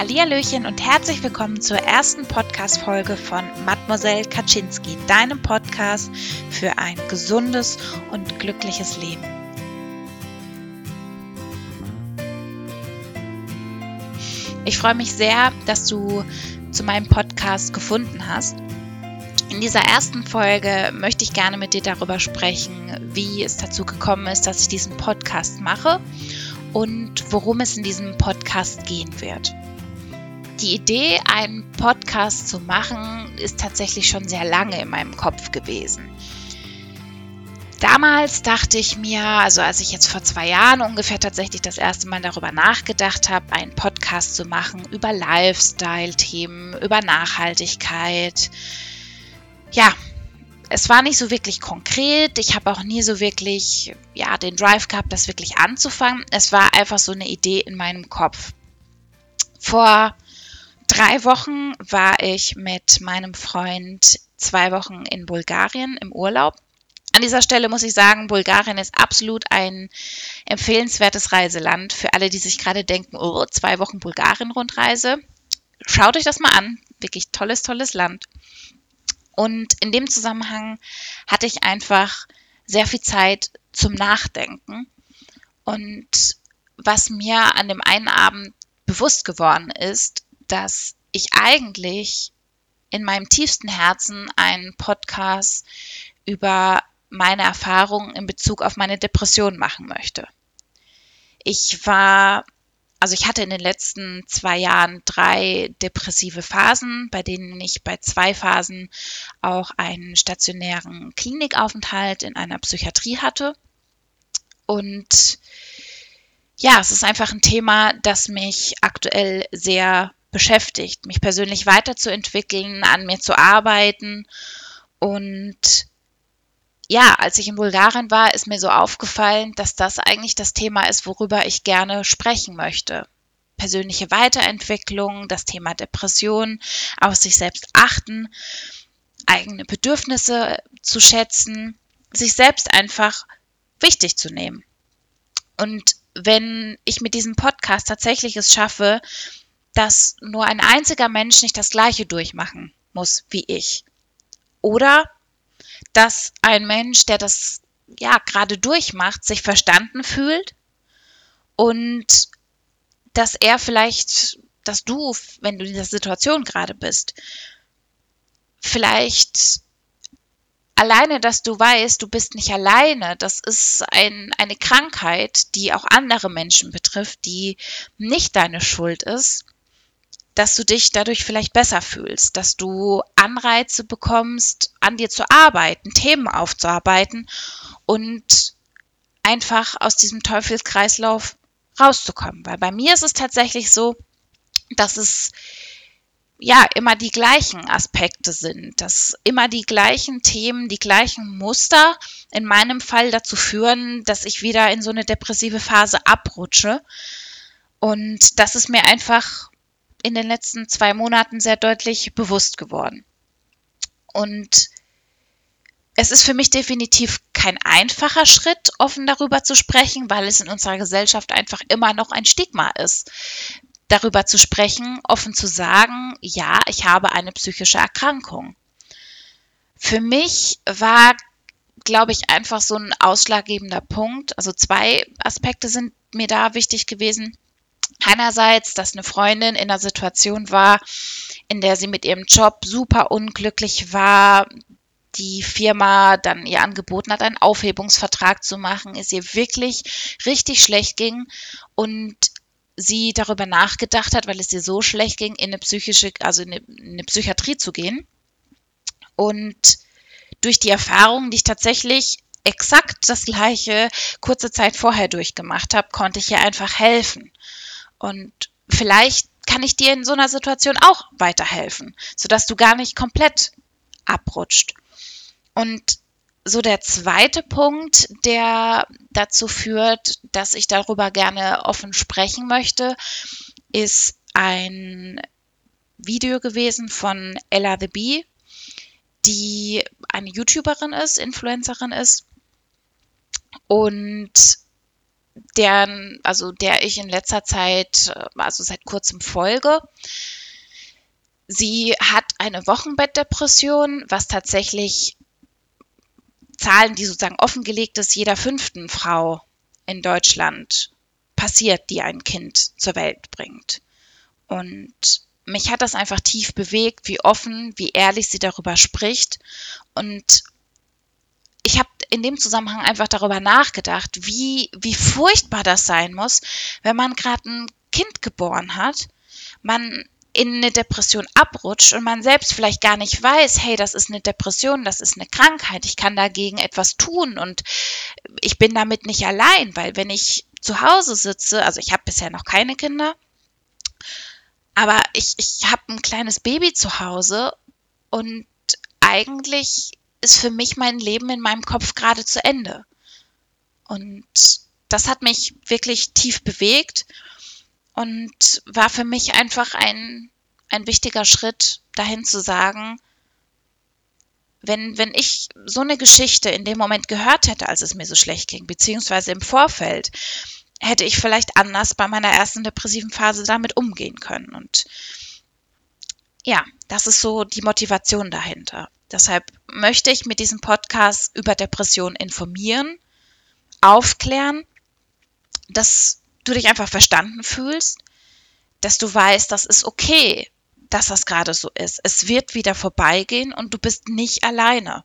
Hallihallöchen und herzlich willkommen zur ersten Podcast-Folge von Mademoiselle Kaczynski, deinem Podcast für ein gesundes und glückliches Leben. Ich freue mich sehr, dass du zu meinem Podcast gefunden hast. In dieser ersten Folge möchte ich gerne mit dir darüber sprechen, wie es dazu gekommen ist, dass ich diesen Podcast mache und worum es in diesem Podcast gehen wird. Die Idee, einen Podcast zu machen, ist tatsächlich schon sehr lange in meinem Kopf gewesen. Damals dachte ich mir, also als ich jetzt vor zwei Jahren ungefähr tatsächlich das erste Mal darüber nachgedacht habe, einen Podcast zu machen über Lifestyle-Themen, über Nachhaltigkeit. Ja, es war nicht so wirklich konkret. Ich habe auch nie so wirklich, ja, den Drive gehabt, das wirklich anzufangen. Es war einfach so eine Idee in meinem Kopf. Vor drei Wochen war ich mit meinem Freund zwei Wochen in Bulgarien im Urlaub. An dieser Stelle muss ich sagen, Bulgarien ist absolut ein empfehlenswertes Reiseland für alle, die sich gerade denken, oh, zwei Wochen Bulgarien-Rundreise. Schaut euch das mal an. Wirklich tolles, tolles Land. Und in dem Zusammenhang hatte ich einfach sehr viel Zeit zum Nachdenken. Und was mir an dem einen Abend bewusst geworden ist, dass ich eigentlich in meinem tiefsten Herzen einen Podcast über meine Erfahrungen in Bezug auf meine Depression machen möchte. Ich war, also ich hatte in den letzten zwei Jahren drei depressive Phasen, bei denen ich bei zwei Phasen auch einen stationären Klinikaufenthalt in einer Psychiatrie hatte. Und ja, es ist einfach ein Thema, das mich aktuell sehr beschäftigt, mich persönlich weiterzuentwickeln, an mir zu arbeiten. Und ja, als ich in Bulgarien war, ist mir so aufgefallen, dass das eigentlich das Thema ist, worüber ich gerne sprechen möchte. Persönliche Weiterentwicklung, das Thema Depression, auf sich selbst achten, eigene Bedürfnisse zu schätzen, sich selbst einfach wichtig zu nehmen. Und wenn ich mit diesem Podcast tatsächlich es schaffe, dass nur ein einziger Mensch nicht das Gleiche durchmachen muss wie ich. Oder dass ein Mensch, der das ja gerade durchmacht, sich verstanden fühlt und dass er vielleicht, dass du, wenn du in dieser Situation gerade bist, vielleicht alleine, dass du weißt, du bist nicht alleine, das ist ein, eine Krankheit, die auch andere Menschen betrifft, die nicht deine Schuld ist dass du dich dadurch vielleicht besser fühlst, dass du Anreize bekommst, an dir zu arbeiten, Themen aufzuarbeiten und einfach aus diesem Teufelskreislauf rauszukommen. Weil bei mir ist es tatsächlich so, dass es ja immer die gleichen Aspekte sind, dass immer die gleichen Themen, die gleichen Muster in meinem Fall dazu führen, dass ich wieder in so eine depressive Phase abrutsche. Und das ist mir einfach in den letzten zwei Monaten sehr deutlich bewusst geworden. Und es ist für mich definitiv kein einfacher Schritt, offen darüber zu sprechen, weil es in unserer Gesellschaft einfach immer noch ein Stigma ist, darüber zu sprechen, offen zu sagen, ja, ich habe eine psychische Erkrankung. Für mich war, glaube ich, einfach so ein ausschlaggebender Punkt. Also zwei Aspekte sind mir da wichtig gewesen. Einerseits, dass eine Freundin in einer Situation war, in der sie mit ihrem Job super unglücklich war, die Firma dann ihr angeboten hat, einen Aufhebungsvertrag zu machen, es ihr wirklich richtig schlecht ging und sie darüber nachgedacht hat, weil es ihr so schlecht ging, in eine psychische, also in eine, in eine Psychiatrie zu gehen. Und durch die Erfahrung, die ich tatsächlich exakt das gleiche kurze Zeit vorher durchgemacht habe, konnte ich ihr einfach helfen. Und vielleicht kann ich dir in so einer Situation auch weiterhelfen, sodass du gar nicht komplett abrutscht. Und so der zweite Punkt, der dazu führt, dass ich darüber gerne offen sprechen möchte, ist ein Video gewesen von Ella the Bee, die eine YouTuberin ist, Influencerin ist und deren, also der ich in letzter Zeit, äh, also seit kurzem folge. Sie hat eine Wochenbettdepression, was tatsächlich Zahlen, die sozusagen offengelegt ist, jeder fünften Frau in Deutschland passiert, die ein Kind zur Welt bringt. Und mich hat das einfach tief bewegt, wie offen, wie ehrlich sie darüber spricht. Und ich habe in dem Zusammenhang einfach darüber nachgedacht, wie, wie furchtbar das sein muss, wenn man gerade ein Kind geboren hat, man in eine Depression abrutscht und man selbst vielleicht gar nicht weiß, hey, das ist eine Depression, das ist eine Krankheit, ich kann dagegen etwas tun und ich bin damit nicht allein, weil wenn ich zu Hause sitze, also ich habe bisher noch keine Kinder, aber ich, ich habe ein kleines Baby zu Hause und eigentlich ist für mich mein Leben in meinem Kopf gerade zu Ende. Und das hat mich wirklich tief bewegt und war für mich einfach ein, ein wichtiger Schritt dahin zu sagen, wenn, wenn ich so eine Geschichte in dem Moment gehört hätte, als es mir so schlecht ging, beziehungsweise im Vorfeld, hätte ich vielleicht anders bei meiner ersten depressiven Phase damit umgehen können. Und ja, das ist so die Motivation dahinter. Deshalb möchte ich mit diesem Podcast über Depressionen informieren, aufklären, dass du dich einfach verstanden fühlst, dass du weißt, das ist okay, dass das gerade so ist. Es wird wieder vorbeigehen und du bist nicht alleine.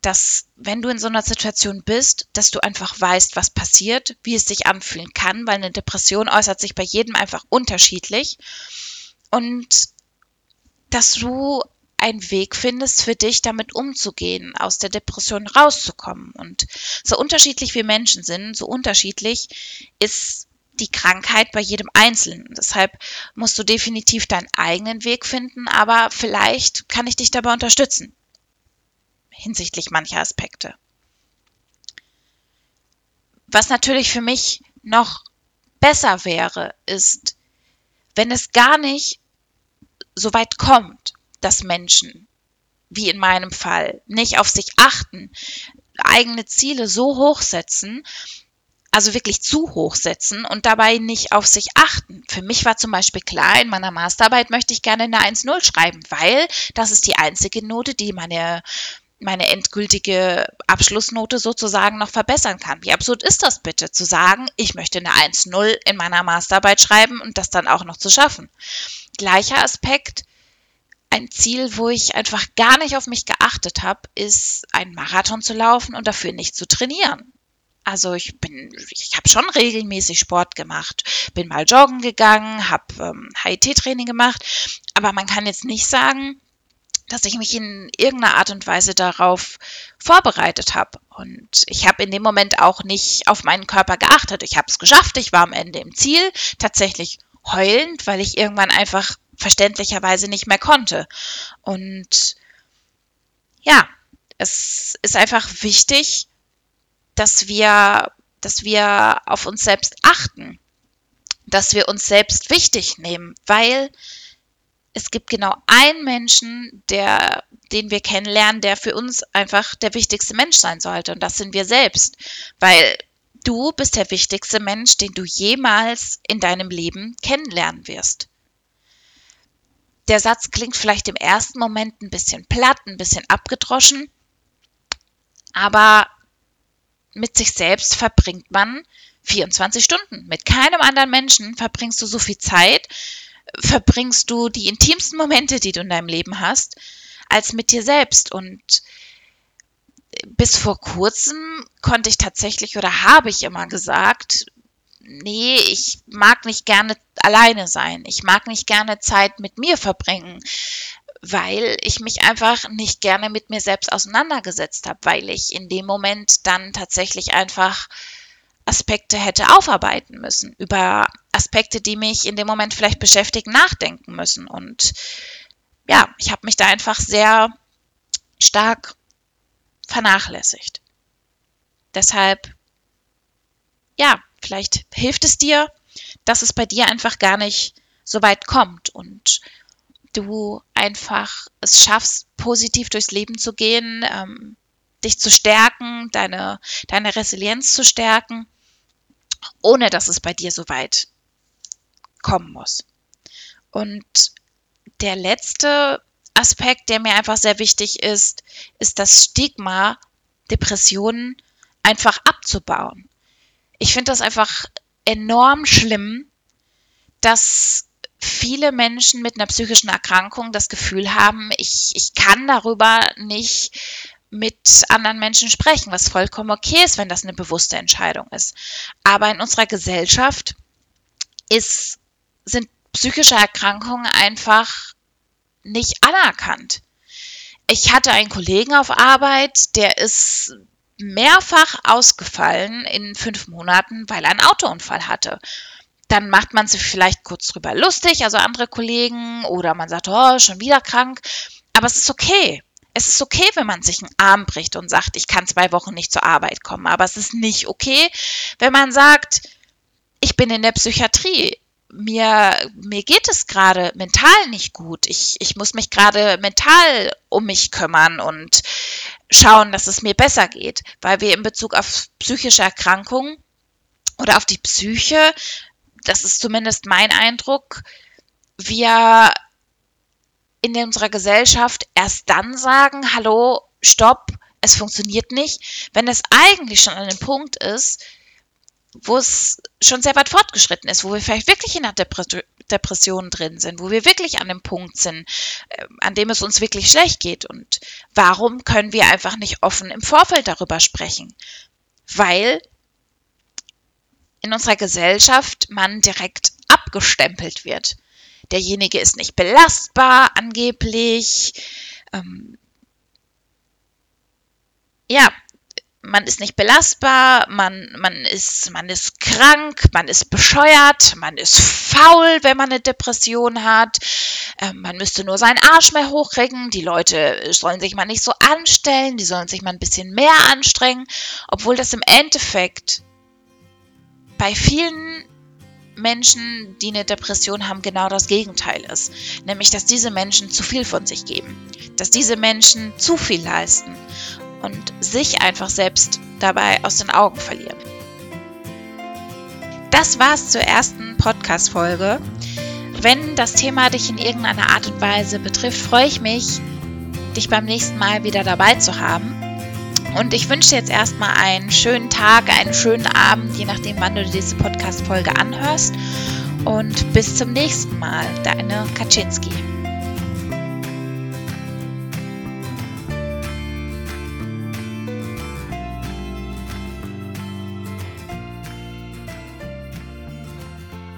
Dass, wenn du in so einer Situation bist, dass du einfach weißt, was passiert, wie es sich anfühlen kann, weil eine Depression äußert sich bei jedem einfach unterschiedlich. Und dass du einen Weg findest für dich, damit umzugehen, aus der Depression rauszukommen. Und so unterschiedlich wir Menschen sind, so unterschiedlich ist die Krankheit bei jedem Einzelnen. Deshalb musst du definitiv deinen eigenen Weg finden, aber vielleicht kann ich dich dabei unterstützen hinsichtlich mancher Aspekte. Was natürlich für mich noch besser wäre, ist, wenn es gar nicht so weit kommt, dass Menschen, wie in meinem Fall, nicht auf sich achten, eigene Ziele so hoch setzen, also wirklich zu hoch setzen und dabei nicht auf sich achten. Für mich war zum Beispiel klar, in meiner Masterarbeit möchte ich gerne eine 1-0 schreiben, weil das ist die einzige Note, die meine, meine endgültige Abschlussnote sozusagen noch verbessern kann. Wie absurd ist das bitte, zu sagen, ich möchte eine 1-0 in meiner Masterarbeit schreiben und das dann auch noch zu schaffen. Gleicher Aspekt, ein Ziel, wo ich einfach gar nicht auf mich geachtet habe, ist ein Marathon zu laufen und dafür nicht zu trainieren. Also ich bin, ich habe schon regelmäßig Sport gemacht, bin mal joggen gegangen, habe ähm, HIT-Training gemacht, aber man kann jetzt nicht sagen, dass ich mich in irgendeiner Art und Weise darauf vorbereitet habe. Und ich habe in dem Moment auch nicht auf meinen Körper geachtet. Ich habe es geschafft, ich war am Ende im Ziel, tatsächlich heulend, weil ich irgendwann einfach verständlicherweise nicht mehr konnte. Und ja, es ist einfach wichtig, dass wir, dass wir auf uns selbst achten, dass wir uns selbst wichtig nehmen, weil es gibt genau einen Menschen, der, den wir kennenlernen, der für uns einfach der wichtigste Mensch sein sollte. Und das sind wir selbst. Weil du bist der wichtigste Mensch, den du jemals in deinem Leben kennenlernen wirst der Satz klingt vielleicht im ersten Moment ein bisschen platt, ein bisschen abgedroschen, aber mit sich selbst verbringt man 24 Stunden. Mit keinem anderen Menschen verbringst du so viel Zeit, verbringst du die intimsten Momente, die du in deinem Leben hast, als mit dir selbst. Und bis vor kurzem konnte ich tatsächlich oder habe ich immer gesagt, nee, ich mag nicht gerne alleine sein. Ich mag nicht gerne Zeit mit mir verbringen, weil ich mich einfach nicht gerne mit mir selbst auseinandergesetzt habe, weil ich in dem Moment dann tatsächlich einfach Aspekte hätte aufarbeiten müssen, über Aspekte, die mich in dem Moment vielleicht beschäftigen, nachdenken müssen. Und ja, ich habe mich da einfach sehr stark vernachlässigt. Deshalb, ja, Vielleicht hilft es dir, dass es bei dir einfach gar nicht so weit kommt und du einfach es schaffst, positiv durchs Leben zu gehen, ähm, dich zu stärken, deine, deine Resilienz zu stärken ohne dass es bei dir so weit kommen muss. Und der letzte Aspekt, der mir einfach sehr wichtig ist, ist das Stigma, Depressionen einfach abzubauen. Ich finde das einfach enorm schlimm, dass viele Menschen mit einer psychischen Erkrankung das Gefühl haben, ich, ich kann darüber nicht mit anderen Menschen sprechen, was vollkommen okay ist, wenn das eine bewusste Entscheidung ist. Aber in unserer Gesellschaft ist, sind psychische Erkrankungen einfach nicht anerkannt. Ich hatte einen Kollegen auf Arbeit, der ist mehrfach ausgefallen in fünf Monaten, weil er einen Autounfall hatte. Dann macht man sich vielleicht kurz drüber lustig, also andere Kollegen, oder man sagt, oh, schon wieder krank. Aber es ist okay. Es ist okay, wenn man sich einen Arm bricht und sagt, ich kann zwei Wochen nicht zur Arbeit kommen. Aber es ist nicht okay, wenn man sagt, ich bin in der Psychiatrie mir, mir geht es gerade mental nicht gut. Ich, ich muss mich gerade mental um mich kümmern und schauen, dass es mir besser geht, weil wir in Bezug auf psychische Erkrankungen oder auf die Psyche, das ist zumindest mein Eindruck, wir in unserer Gesellschaft erst dann sagen, hallo, stopp, es funktioniert nicht, wenn es eigentlich schon an dem Punkt ist, wo es schon sehr weit fortgeschritten ist, wo wir vielleicht wirklich in einer Depression drin sind, wo wir wirklich an dem Punkt sind, äh, an dem es uns wirklich schlecht geht. Und warum können wir einfach nicht offen im Vorfeld darüber sprechen? Weil in unserer Gesellschaft man direkt abgestempelt wird. Derjenige ist nicht belastbar, angeblich. Ähm, ja, man ist nicht belastbar, man, man, ist, man ist krank, man ist bescheuert, man ist faul, wenn man eine Depression hat. Ähm, man müsste nur seinen Arsch mehr hochkriegen. Die Leute sollen sich mal nicht so anstellen, die sollen sich mal ein bisschen mehr anstrengen, obwohl das im Endeffekt bei vielen Menschen, die eine Depression haben, genau das Gegenteil ist. Nämlich, dass diese Menschen zu viel von sich geben, dass diese Menschen zu viel leisten und sich einfach selbst dabei aus den Augen verlieren. Das war's zur ersten Podcast-Folge. Wenn das Thema dich in irgendeiner Art und Weise betrifft, freue ich mich, dich beim nächsten Mal wieder dabei zu haben. Und ich wünsche dir jetzt erstmal einen schönen Tag, einen schönen Abend, je nachdem, wann du diese Podcast-Folge anhörst. Und bis zum nächsten Mal, deine Kaczynski.